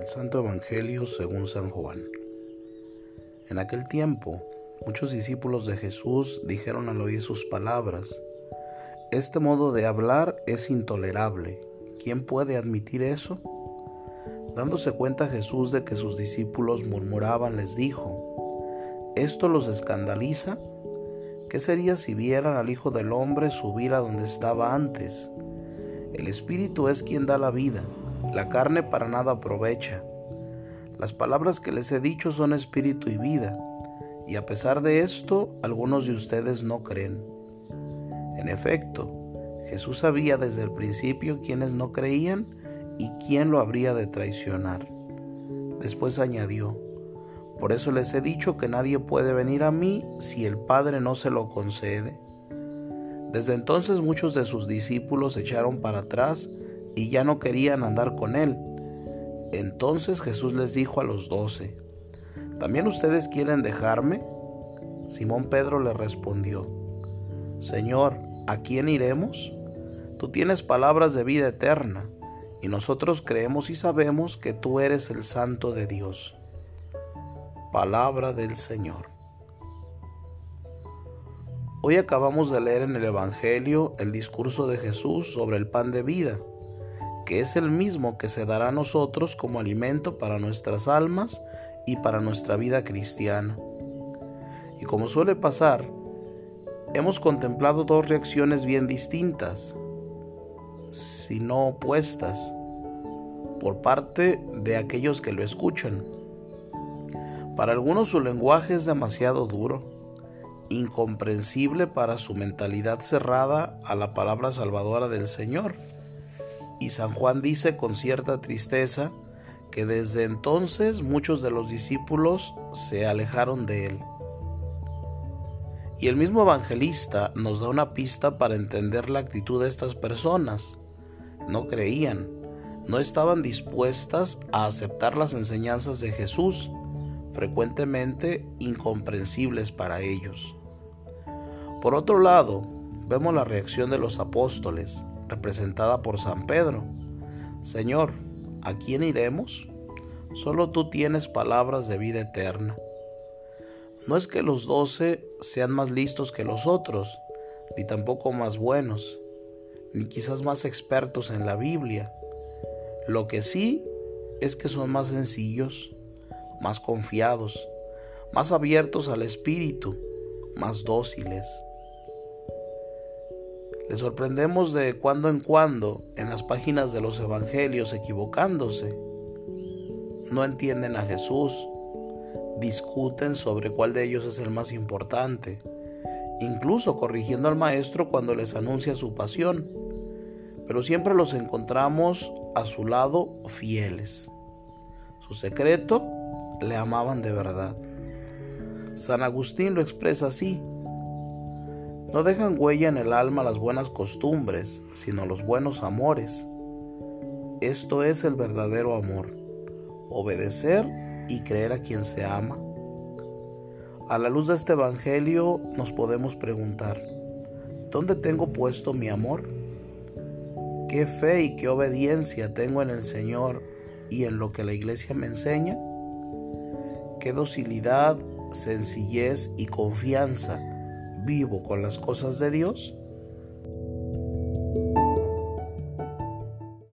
del Santo Evangelio según San Juan. En aquel tiempo, muchos discípulos de Jesús dijeron al oír sus palabras, Este modo de hablar es intolerable. ¿Quién puede admitir eso? Dándose cuenta Jesús de que sus discípulos murmuraban, les dijo, ¿esto los escandaliza? ¿Qué sería si vieran al Hijo del Hombre subir a donde estaba antes? El Espíritu es quien da la vida la carne para nada aprovecha. Las palabras que les he dicho son espíritu y vida, y a pesar de esto, algunos de ustedes no creen. En efecto, Jesús sabía desde el principio quiénes no creían y quién lo habría de traicionar. Después añadió, por eso les he dicho que nadie puede venir a mí si el Padre no se lo concede. Desde entonces muchos de sus discípulos echaron para atrás y ya no querían andar con él. Entonces Jesús les dijo a los doce, ¿también ustedes quieren dejarme? Simón Pedro le respondió, Señor, ¿a quién iremos? Tú tienes palabras de vida eterna, y nosotros creemos y sabemos que tú eres el Santo de Dios. Palabra del Señor. Hoy acabamos de leer en el Evangelio el discurso de Jesús sobre el pan de vida que es el mismo que se dará a nosotros como alimento para nuestras almas y para nuestra vida cristiana. Y como suele pasar, hemos contemplado dos reacciones bien distintas, si no opuestas, por parte de aquellos que lo escuchan. Para algunos su lenguaje es demasiado duro, incomprensible para su mentalidad cerrada a la palabra salvadora del Señor y San Juan dice con cierta tristeza que desde entonces muchos de los discípulos se alejaron de él. Y el mismo evangelista nos da una pista para entender la actitud de estas personas. No creían, no estaban dispuestas a aceptar las enseñanzas de Jesús, frecuentemente incomprensibles para ellos. Por otro lado, vemos la reacción de los apóstoles, representada por San Pedro. Señor, ¿a quién iremos? Solo tú tienes palabras de vida eterna. No es que los doce sean más listos que los otros, ni tampoco más buenos, ni quizás más expertos en la Biblia. Lo que sí es que son más sencillos, más confiados, más abiertos al Espíritu, más dóciles. Le sorprendemos de cuando en cuando en las páginas de los evangelios equivocándose. No entienden a Jesús, discuten sobre cuál de ellos es el más importante, incluso corrigiendo al Maestro cuando les anuncia su pasión, pero siempre los encontramos a su lado fieles. Su secreto le amaban de verdad. San Agustín lo expresa así. No dejan huella en el alma las buenas costumbres, sino los buenos amores. Esto es el verdadero amor, obedecer y creer a quien se ama. A la luz de este Evangelio nos podemos preguntar, ¿dónde tengo puesto mi amor? ¿Qué fe y qué obediencia tengo en el Señor y en lo que la Iglesia me enseña? ¿Qué docilidad, sencillez y confianza vivo con las cosas de Dios?